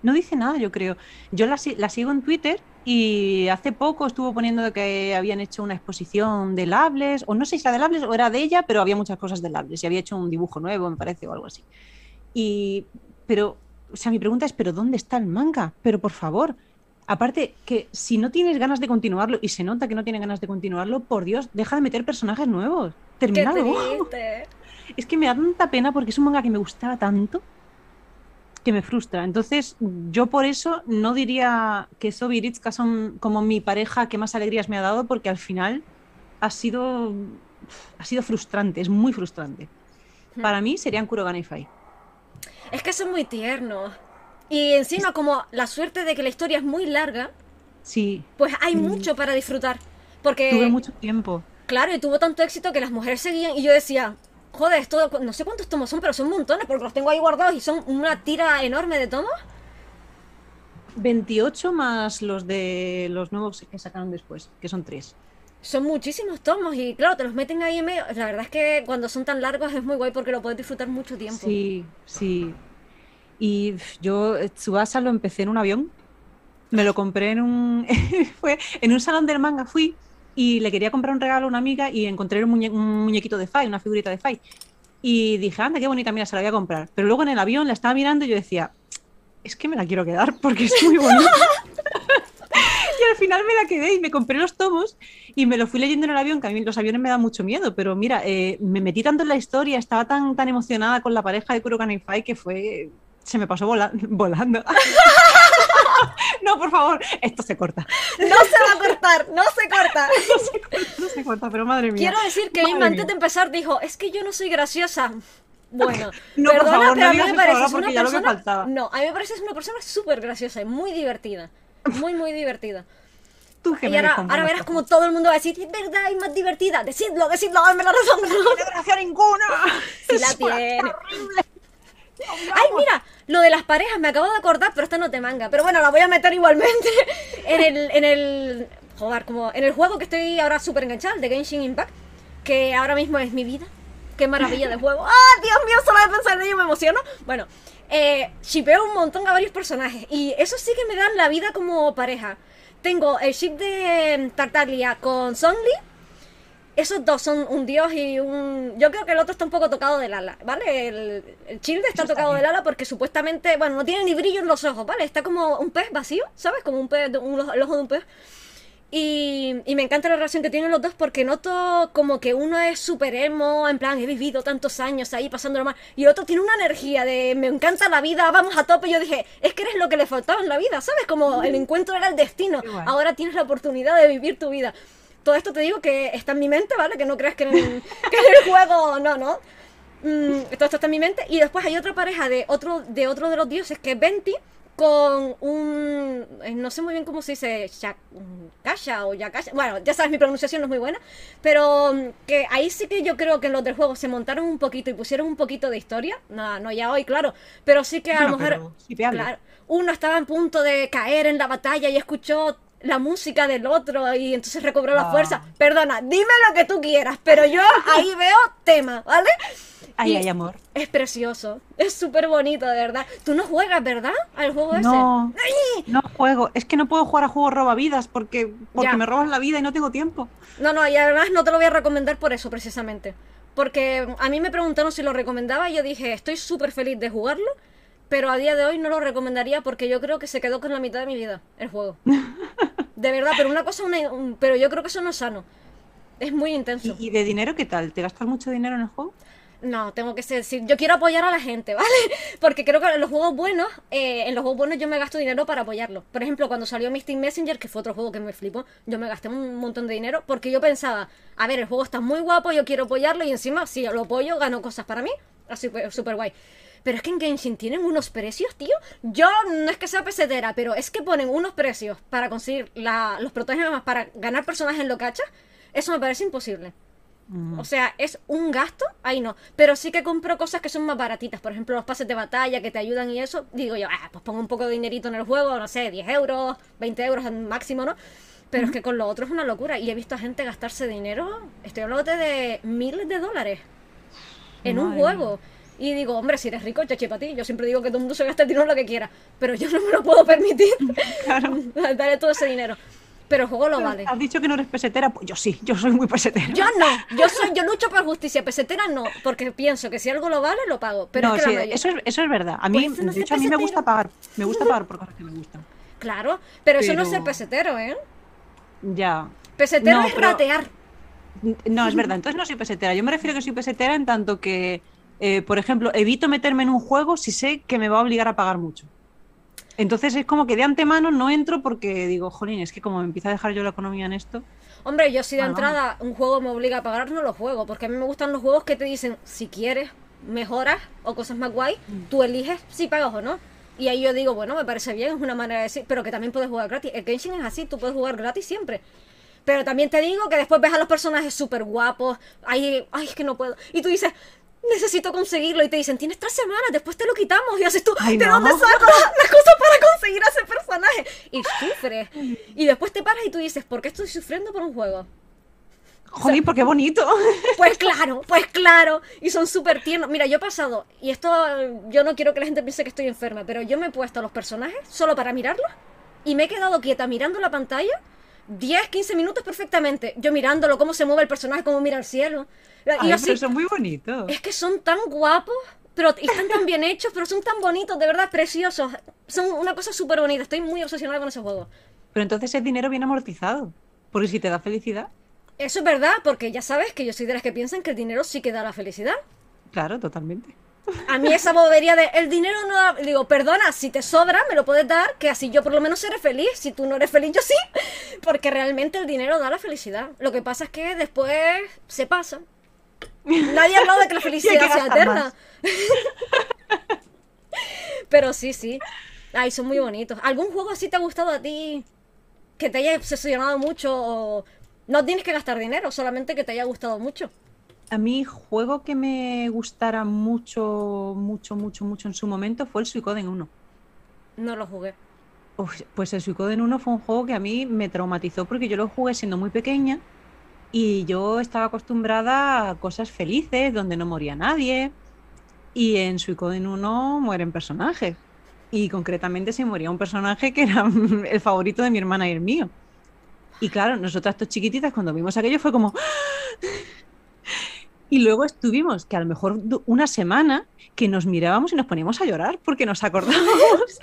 No dice nada, yo creo. Yo la sigo en Twitter y hace poco estuvo poniendo que habían hecho una exposición de Lables, o no sé si era de Lables o era de ella, pero había muchas cosas de Lables y había hecho un dibujo nuevo, me parece, o algo así. Y, pero, o sea, mi pregunta es, ¿pero dónde está el manga? Pero por favor, aparte que si no tienes ganas de continuarlo y se nota que no tiene ganas de continuarlo, por Dios, deja de meter personajes nuevos. Triste. [laughs] Es que me da tanta pena porque es un manga que me gustaba tanto que me frustra. Entonces, yo por eso no diría que Sobi y Ritsuka son como mi pareja que más alegrías me ha dado, porque al final ha sido, ha sido frustrante, es muy frustrante. Hmm. Para mí serían Kurogane y Fai. Es que son muy tiernos. Y encima, como la suerte de que la historia es muy larga, Sí, pues hay Mm. mucho para disfrutar. Porque, tuve mucho tiempo. claro, y tuvo tanto éxito que las mujeres seguían. Y yo decía, joder, esto, no sé cuántos tomos son, pero son montones, porque los tengo ahí guardados y son una tira enorme de tomos. 28 más los de los nuevos que sacaron después, que son tres. Son muchísimos tomos y claro, te los meten ahí en medio. La verdad es que cuando son tan largos es muy guay porque lo puedes disfrutar mucho tiempo. Sí, sí. Y yo eh, Tsubasa lo empecé en un avión. Me lo compré en un [laughs] fue en un salón del manga fui y le quería comprar un regalo a una amiga y encontré un, muñe- un muñequito de Fai, una figurita de Fai. Y dije, anda, qué bonita, mira, se la voy a comprar. Pero luego en el avión la estaba mirando y yo decía, es que me la quiero quedar porque es muy bonita. [laughs] y al final me la quedé y me compré los tomos y me lo fui leyendo en el avión, que a mí los aviones me dan mucho miedo, pero mira, eh, me metí tanto en la historia, estaba tan, tan emocionada con la pareja de Kurokan y Fai que fue... Se me pasó vola- volando. [laughs] [laughs] no, por favor, esto se corta. No se va a cortar, no se corta. [laughs] No se corta, no se corta, pero madre mía. Quiero decir que Irma antes de empezar dijo, es que yo no soy graciosa. Bueno, No, por perdona, favor, pero no a mí me eso parece ahora una persona... faltaba. No, a mí me parece una persona súper graciosa y muy divertida. Muy, muy divertida. [laughs] Tú que Y ahora, verás como todo el mundo va a decir, es verdad, es más divertida. Decidlo, decidlo, dame la razón. ¡No gracia ninguna! Si la tiene. Ay, mira, lo de las parejas me acabo de acordar, pero esta no te manga. Pero bueno, la voy a meter igualmente [laughs] en el, en el, joder, como en el juego que estoy ahora súper enganchada, el de Genshin Impact, que ahora mismo es mi vida. Qué maravilla de [laughs] juego. ¡Ah, Dios mío! Solo de pensar en ello me emociono. Bueno, eh, shipeo un montón a varios personajes y eso sí que me dan la vida como pareja. Tengo el ship de Tartaglia con Songli esos dos son un dios y un... Yo creo que el otro está un poco tocado del ala, ¿vale? El, el Childe está Eso tocado del ala porque supuestamente, bueno, no tiene ni brillo en los ojos, ¿vale? Está como un pez vacío, ¿sabes? Como un pez, un, el ojo de un pez. Y, y me encanta la relación que tienen los dos porque noto como que uno es súper emo, en plan, he vivido tantos años ahí pasándolo mal, y el otro tiene una energía de me encanta la vida, vamos a tope. Y yo dije, es que eres lo que le faltaba en la vida, ¿sabes? Como el encuentro era el destino, ahora tienes la oportunidad de vivir tu vida. Todo esto te digo que está en mi mente, ¿vale? Que no creas que en, que en el [laughs] juego, no, no. Mm, todo esto está en mi mente. Y después hay otra pareja de otro de, otro de los dioses que es Venti con un... eh, No sé muy bien cómo se dice, Shak- Kasha o Yakasha. Bueno, ya sabes, mi pronunciación no es muy buena. Pero mm, que ahí sí que yo creo que los del juego se montaron un poquito y pusieron un poquito de historia. No, no ya hoy, claro. Pero sí que a lo mejor... Claro, uno estaba en punto de caer en la batalla y escuchó la música del otro y entonces recobró la Ah. fuerza. Perdona, dime lo que tú quieras, pero yo ahí [laughs] veo tema, ¿vale? Ahí hay amor. Es precioso, es súper bonito, de verdad. Tú no juegas, ¿verdad? Al juego ese. No, no juego. Es que no puedo jugar a juegos robavidas porque, porque Ya. me robas la vida y no tengo tiempo. No, no, y además no te lo voy a recomendar por eso, precisamente. Porque a mí me preguntaron si lo recomendaba y yo dije, estoy súper feliz de jugarlo, pero a día de hoy no lo recomendaría porque yo creo que se quedó con la mitad de mi vida, el juego. [laughs] De verdad, pero una cosa, una- un- pero yo creo que eso no es sano. Es muy intenso. ¿Y, y de dinero qué tal? ¿Te gastas mucho dinero en el juego? No, tengo que decir, yo quiero apoyar a la gente, [laughs] ¿vale? Porque creo que en los juegos buenos, eh, en los juegos buenos yo me gasto dinero para apoyarlo. Por ejemplo, cuando salió Mystic Messenger, que fue otro juego que me flipó, yo me gasté un montón de dinero porque yo pensaba, a ver, el juego está muy guapo, yo quiero apoyarlo y encima, si lo apoyo, gano cosas para mí. Así súper guay. Pero es que en Genshin tienen unos precios, tío. Yo no es que sea pesetera, pero es que ponen unos precios para conseguir la- los protagonistas para ganar personajes en lo cacha. Eso me parece imposible. Mm. O sea, es un gasto, ahí no. Pero sí que compro cosas que son más baratitas. Por ejemplo, los pases de batalla que te ayudan y eso. Digo yo, ah, pues pongo un poco de dinerito en el juego, no sé, 10 euros, 20 euros al máximo, ¿no? Pero es que con lo otro es una locura. Y he visto a gente gastarse dinero, estoy hablando de miles de dólares en un juego. Y digo, hombre, si eres rico, chachi para ti. Yo siempre digo que todo el mundo se gasta el dinero lo que quiera. Pero yo no me lo puedo permitir. [laughs] Claro. [laughs] Darle todo ese dinero. Pero el juego lo vale. Has dicho que no eres pesetera. Pues yo sí, yo soy muy pesetera. Yo no, [laughs] yo soy, yo lucho por justicia, pesetera no, porque pienso que si algo lo vale, lo pago. Pero no, es que sí, eso, es, eso es verdad. A mí, Pues no de hecho, a mí me gusta pagar. Me gusta pagar por cosas que me gustan. Claro, pero, eso no es ser pesetero, ¿eh? Ya. Pesetero No, es pero- ratear. No, es verdad. Entonces no soy pesetera. Yo me refiero a que soy pesetera en tanto que, eh, por ejemplo, evito meterme en un juego si sé que me va a obligar a pagar mucho. Entonces es como que de antemano no entro porque digo, jolín, es que como me empieza a dejar yo la economía en esto. Hombre, yo si de Ah, entrada un juego me obliga a pagar, no lo juego, porque a mí me gustan los juegos que te dicen, si quieres mejoras o cosas más guay, tú eliges si pagas o no. Y ahí yo digo, bueno, me parece bien, es una manera de decir, pero que también puedes jugar gratis. El Genshin es así, tú puedes jugar gratis siempre. Pero también te digo que después ves a los personajes súper guapos, ay, ay, es que no puedo. Y tú dices, necesito conseguirlo. Y te dicen, tienes tres semanas, después te lo quitamos. Y haces tú, Ay, ¿de no. dónde saco las cosas para conseguir a ese personaje? Y sufres. Y después te paras y tú dices, ¿por qué estoy sufriendo por un juego? Jolín, porque bonito. [laughs] Pues claro, pues claro. Y son súper tiernos. Mira, yo he pasado, y esto yo no quiero que la gente piense que estoy enferma, pero yo me he puesto a los personajes solo para mirarlos y me he quedado quieta mirando la pantalla 10, 15 minutos perfectamente. Yo mirándolo, cómo se mueve el personaje, cómo mira al cielo. Y Ay, así, pero son muy bonitos. es que son tan guapos, pero y están tan bien hechos, pero son tan bonitos, de verdad, preciosos. Son una cosa súper bonita. Estoy muy obsesionada con ese juego. Pero entonces es dinero bien amortizado. Porque si te da felicidad, Eso es verdad, porque ya sabes que yo soy de las que piensan que el dinero sí que da la felicidad. claro, totalmente. A mí esa bobería de el dinero no da- digo, perdona, si te sobra, me lo puedes dar, que así yo por lo menos seré feliz. Si tú no eres feliz, yo sí. [laughs] Porque realmente el dinero da la felicidad. Lo que pasa es que después se pasa. Nadie ha hablado de que la [laughs] felicidad sea eterna. [laughs] Pero sí, sí. Ay, son muy bonitos. ¿Algún juego así te ha gustado a ti? Que te haya obsesionado mucho o... No tienes que gastar dinero, solamente que te haya gustado mucho. A mí, juego que me gustara mucho, mucho, mucho, mucho en su momento fue el Suicoden 1. No lo jugué. Uf, pues el Suicoden 1 fue un juego que a mí me traumatizó porque yo lo jugué siendo muy pequeña y yo estaba acostumbrada a cosas felices donde no moría nadie. Y en Suicoden 1 mueren personajes. Y concretamente se moría un personaje que era [laughs] el favorito de mi hermana y el mío. Y claro, nosotras dos chiquititas cuando vimos aquello fue como... Y luego estuvimos, que a lo mejor una semana, que nos mirábamos y nos poníamos a llorar porque nos acordábamos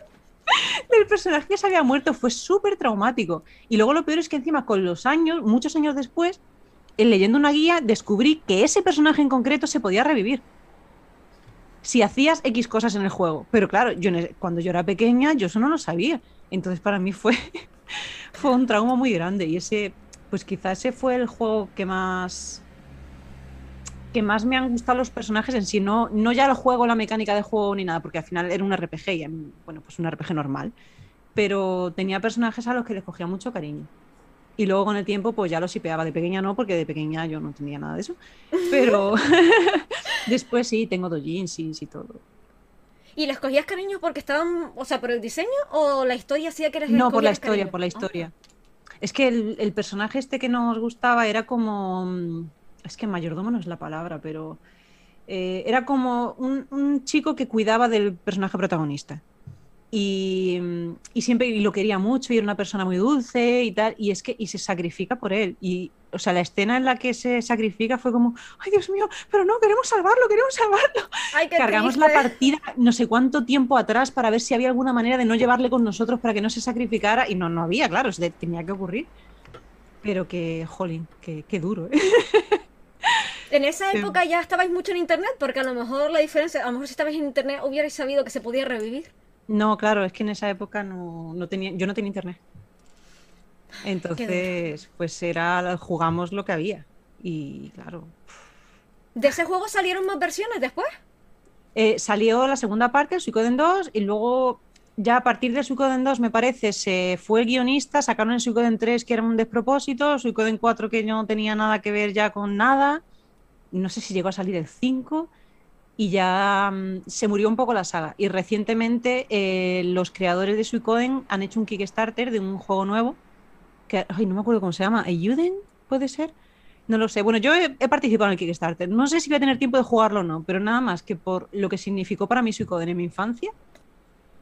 [laughs] del personaje que se había muerto. Fue súper traumático. Y luego lo peor es que encima con los años, muchos años después, leyendo una guía, descubrí que ese personaje en concreto se podía revivir. Si hacías X cosas en el juego. Pero claro, yo cuando yo era pequeña, yo eso no lo sabía. Entonces para mí fue, [laughs] fue un trauma muy grande. Y ese, pues quizás ese fue el juego que más que más me han gustado los personajes en sí, no, no ya el juego, la mecánica de juego ni nada, porque al final era un RPG y bueno, pues un RPG normal, pero tenía personajes a los que les cogía mucho cariño. Y luego con el tiempo pues ya los sipeaba, de pequeña no, porque de pequeña yo no tenía nada de eso, [laughs] pero [laughs] después sí, tengo dojins y todo. ¿Y les cogías cariño porque estaban, o sea, por el diseño o la historia hacía que les No, por la historia, por la historia. Es que el, el, personaje este que nos gustaba era como mm, es que mayordomo no es la palabra, pero eh, era como un, chico que cuidaba del personaje protagonista. Y, siempre y lo quería mucho y era una persona muy dulce y tal y es que y se sacrifica por él. Y o sea la escena en la que se sacrifica fue como ay Dios mío pero no queremos salvarlo queremos salvarlo cargamos la partida no sé cuánto tiempo atrás para ver si había alguna manera de no llevarle con nosotros para que no se sacrificara y no no había claro tenía que ocurrir. Pero que jolín que, que duro ¿eh? [laughs] En esa época ya estabais mucho en internet, porque a lo mejor la diferencia, a lo mejor si estabais en internet hubierais sabido que se podía revivir. No, claro, es que en esa época no, tenía, yo no tenía internet. Entonces, pues era, jugamos lo que había. Y claro. ¿De ese juego salieron más versiones después? Eh, salió la segunda parte, Suicoden 2, y luego ya a partir de Suicoden 2, me parece, se fue el guionista, sacaron el Suicoden 3 que era un despropósito, Suicoden 4 que no tenía nada que ver ya con nada no sé si llegó a salir el 5 y ya mm, se murió un poco la saga. Y recientemente eh, los creadores de Suicoden han hecho un Kickstarter de un juego nuevo, que ay, no me acuerdo cómo se llama, ¿Ayuden? ¿Puede ser? No lo sé. Bueno, yo he, participado en el Kickstarter. No sé si voy a tener tiempo de jugarlo o no, pero nada más que por lo que significó para mí Suicoden en mi infancia,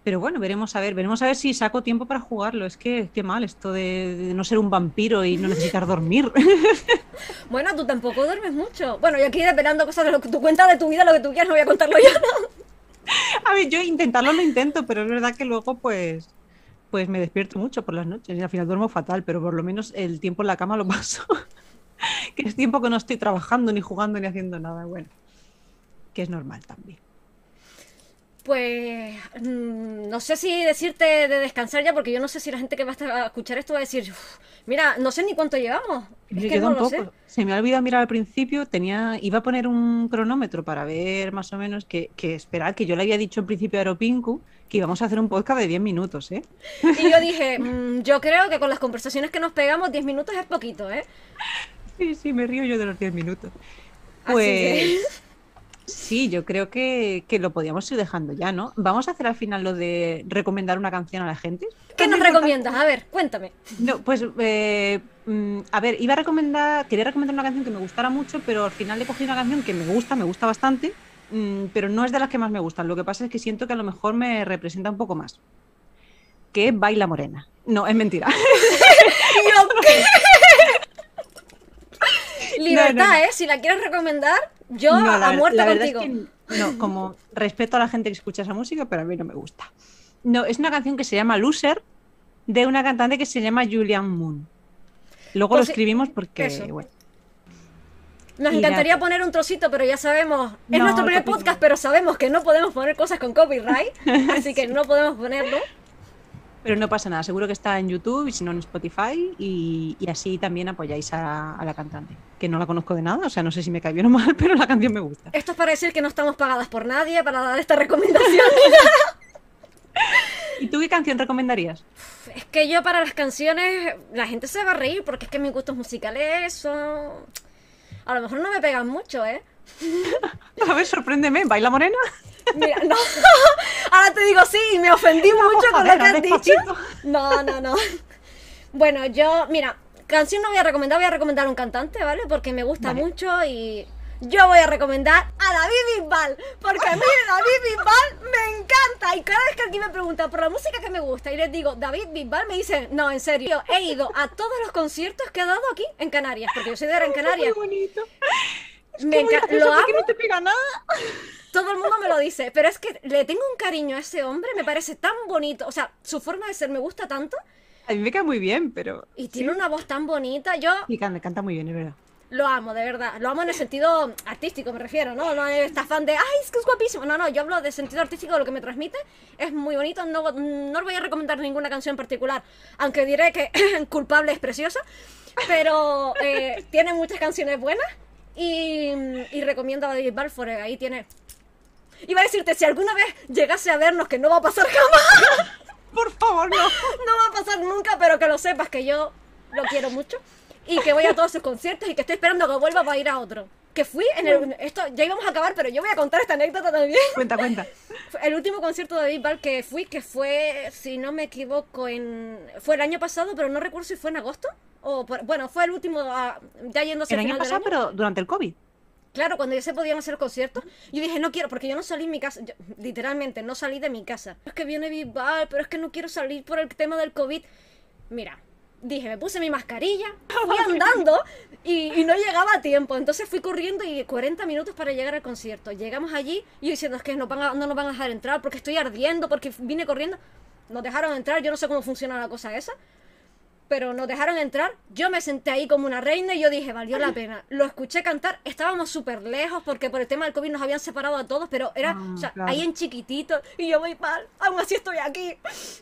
pero bueno, veremos a ver, veremos a ver si saco tiempo para jugarlo. Es que qué mal esto de, no ser un vampiro y no necesitar dormir. [laughs] Bueno, tú tampoco duermes mucho. Bueno, yo aquí esperando cosas de lo que tú cuentas de tu vida, lo que tú quieras, no voy a contarlo yo, ¿no? [laughs] A ver, yo intentarlo lo intento, pero es verdad que luego pues pues me despierto mucho por las noches y al final duermo fatal, pero por lo menos el tiempo en la cama lo paso. [laughs] que es tiempo que no estoy trabajando, ni jugando, ni haciendo nada. Bueno, que es normal también. Pues mm, no sé si decirte de descansar ya, porque yo no sé si la gente que va a escuchar esto va a decir, mira, no sé ni cuánto llevamos. Es que no Se me ha olvidado mirar al principio, tenía, iba a poner un cronómetro para ver más o menos que, que esperar, que yo le había dicho en principio a Aeropinku que íbamos a hacer un podcast de 10 minutos, ¿eh? Y yo dije, mm, yo creo que con las conversaciones que nos pegamos 10 minutos es poquito, ¿eh? Sí, sí, me río yo de los 10 minutos. Pues... Sí, yo creo que, lo podíamos ir dejando ya, ¿no? Vamos a hacer al final lo de recomendar una canción a la gente. ¿Qué nos recomiendas? A ver, cuéntame. No, pues, eh, mm, a ver, iba a recomendar, quería recomendar una canción que me gustara mucho, pero al final he cogido una canción que me gusta, me gusta bastante, mm, pero no es de las que más me gustan. Lo que pasa es que siento que a lo mejor me representa un poco más. Que Baila Morena. No, es mentira. [laughs] [laughs] Libertad, ¿eh? Si la quieres recomendar, yo a muerte contigo. no, como respeto a la gente que escucha esa música, pero a mí no me gusta. No, es una canción que se llama Loser, de una cantante que se llama Julian Moon. Luego lo pues escribimos porque, bueno. Nos encantaría poner un trocito, pero ya sabemos, es nuestro primer podcast, pero sabemos que no podemos poner cosas con copyright, [laughs] así que no podemos ponerlo. Pero no pasa nada, seguro que está en YouTube y si no en Spotify y, así también apoyáis a, la cantante, que no la conozco de nada, o sea, no sé si me cae bien o mal, pero la canción me gusta. Esto es para decir que no estamos pagadas por nadie para dar esta recomendación. [laughs] [laughs] ¿Y tú qué canción recomendarías? Es que yo para las canciones la gente se va a reír porque es que mis gustos musicales son... A lo mejor no me pegan mucho, ¿eh? [laughs] a ver, sorpréndeme, ¿baila morena? Mira, no. [laughs] Ahora te digo sí, me ofendí mucho con lo que has dicho. No, no, no. Bueno, yo, mira, canción no voy a recomendar, voy a recomendar un cantante, ¿vale? Porque me gusta mucho y yo voy a recomendar a David Bisbal, porque a mí [laughs] David Bisbal me encanta. Y cada vez que alguien me pregunta por la música que me gusta y les digo David Bisbal, me dicen, no, en serio, he ido a todos los conciertos que ha dado aquí en Canarias, porque yo soy de Gran Canaria. Muy bonito. Me Muy enca- gracioso lo amo. no te pega nada. Todo el mundo me lo dice, pero es que le tengo un cariño a ese hombre, me parece tan bonito, o sea, su forma de ser me gusta tanto A mí me cae muy bien, pero. y tiene una voz tan bonita, yo Y canta, canta muy bien, es verdad. lo amo, de verdad, lo amo en el sentido artístico, me refiero, ¿no? No es esta fan de, ay, es que es guapísimo, no, no, yo hablo de sentido artístico, lo que me transmite es muy bonito, no, no os voy a recomendar ninguna canción en particular, aunque diré que [laughs] Culpable es preciosa, pero eh, tiene muchas canciones buenas y, y recomiendo a David Balfour, eh, ahí tiene... Iba a decirte, si alguna vez llegase a vernos, que no va a pasar jamás, [laughs] Por favor, no. no va a pasar nunca, pero que lo sepas que yo lo quiero mucho y que voy a todos sus conciertos y que estoy esperando que vuelva para ir a otro. Que fui en el... Esto ya íbamos a acabar, pero yo voy a contar esta anécdota también. [laughs] Cuenta, cuenta. [laughs] El último concierto de Ball que fui, que fue, si no me equivoco, en... Fue el año pasado, pero no recuerdo si fue en agosto. O por- bueno, fue el último, ah, ya yéndose El al año final del pasado, año. pero durante el COVID. Claro, cuando ya se podían hacer conciertos, yo dije, no quiero, porque yo no salí en mi casa, yo, literalmente, no salí de mi casa. Es que viene Bisbal, pero es que no quiero salir por el tema del COVID. Mira, dije, me puse mi mascarilla, [laughs] fui andando y, y no llegaba a tiempo. Entonces fui corriendo y 40 minutos para llegar al concierto. Llegamos allí y yo diciendo, es que no, van a- no nos van a dejar entrar porque estoy ardiendo, porque vine corriendo. Nos dejaron entrar, yo no sé cómo funciona la cosa esa pero nos dejaron entrar. Yo me senté ahí como una reina y yo dije, valió la pena. Lo escuché cantar, estábamos súper lejos porque por el tema del COVID nos habían separado a todos, pero era Ah, o sea, claro. ahí en chiquitito y yo voy mal, aún así estoy aquí.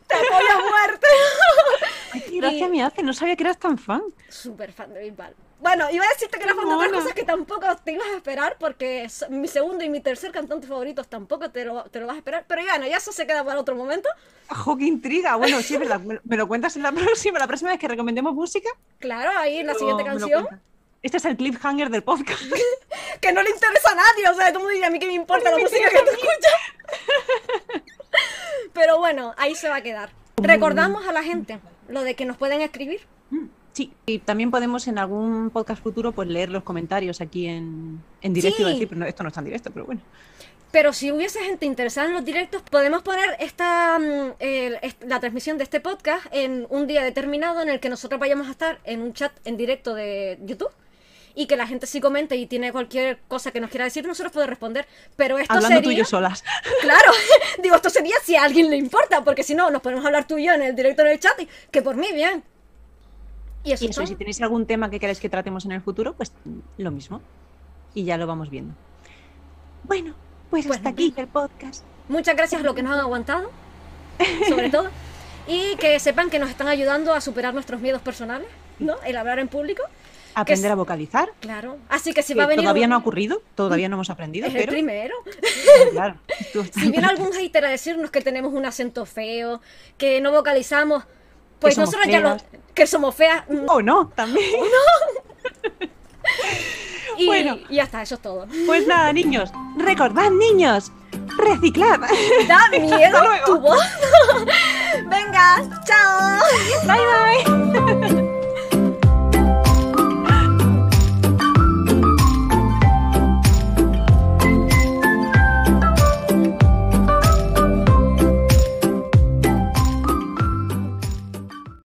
Te apoyo a muerte. Ay, qué gracia Y- me hace. No sabía que eras tan fan. Súper fan de Bisbal. Bueno, iba a decirte que era fan de otras cosas que tampoco te ibas a esperar porque mi segundo y mi tercer cantante favoritos tampoco te lo, te lo vas a esperar. Pero bueno, ya eso se queda para otro momento. ¡Jo, qué intriga! Bueno, sí, es verdad. Me, me lo cuentas en la [laughs] próxima. La próxima vez que recomendemos música. Claro, ahí en la siguiente canción. Este es el cliffhanger del podcast. [laughs] que no le interesa a nadie, o sea, tú me dirías a mí que me importa la [laughs] música que tú escuchas. Pero bueno, ahí se va a quedar. Recordamos a la gente lo de que nos pueden escribir. Sí, y también podemos en algún podcast futuro pues leer los comentarios aquí en, en directo. Sí. Decir, pero no, esto no está en directo, pero bueno. Pero si hubiese gente interesada en los directos, podemos poner esta est- la transmisión de este podcast en un día determinado en el que nosotros vayamos a estar en un chat en directo de YouTube. Y que la gente sí comente y tiene cualquier cosa que nos quiera decir, nosotros podemos responder. Pero esto Hablando tú y yo solas. [laughs] Claro, [laughs] digo, esto sería si a alguien le importa, porque si no, nos podemos hablar tú y yo en el directo en el chat, y que por mí, bien. Y eso, Y es eso, si tenéis algún tema que queráis que tratemos en el futuro, pues lo mismo. Y ya lo vamos viendo. Bueno, pues Pues hasta aquí el podcast. Muchas gracias a los que nos han aguantado, [laughs] sobre todo. Y que sepan que nos están ayudando a superar nuestros miedos personales, ¿no? El hablar en público. Aprender a vocalizar. Claro. Así que si que va a venir. todavía un- no ha ocurrido, todavía no hemos aprendido, [laughs] Es el pero primero. [laughs] claro. Si viene algún hater a decirnos que tenemos un acento feo, que no vocalizamos, pues nosotros ya lo. feas. que somos feas. mm, O no, también. [laughs] Y, Bueno. y ya está, eso es todo. Pues nada, niños, recordad, niños, reciclad. Da [laughs] miedo tu voz. [laughs] Venga, chao. Bye, bye.